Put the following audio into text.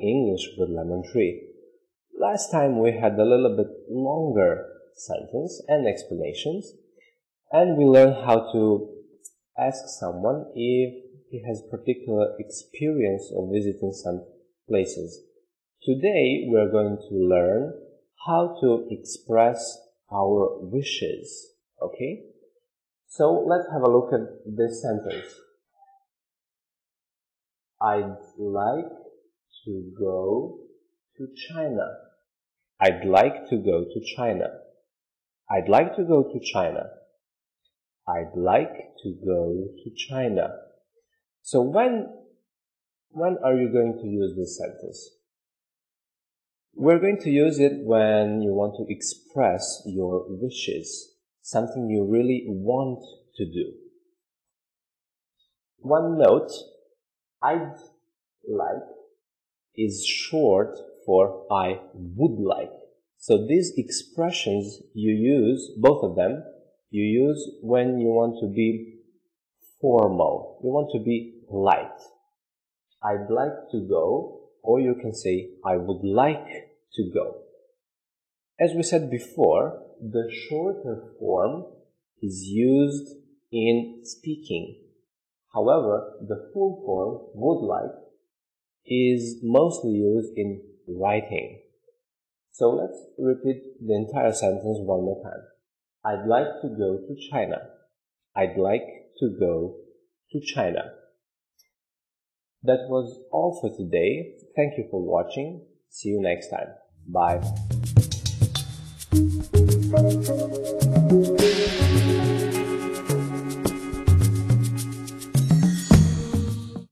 English with lemon tree. Last time we had a little bit longer sentence and explanations, and we learned how to ask someone if he has particular experience of visiting some places. Today we are going to learn how to express our wishes. Okay? So let's have a look at this sentence. I'd like to go to China. I'd like to go to China. I'd like to go to China. I'd like to go to China. So when when are you going to use this sentence? We're going to use it when you want to express your wishes, something you really want to do. One note, I'd like is short for I would like. So these expressions you use, both of them, you use when you want to be formal. You want to be polite. I'd like to go, or you can say, I would like to go. As we said before, the shorter form is used in speaking. However, the full form, would like, is mostly used in writing. So let's repeat the entire sentence one more time. I'd like to go to China. I'd like to go to China. That was all for today. Thank you for watching. See you next time. Bye.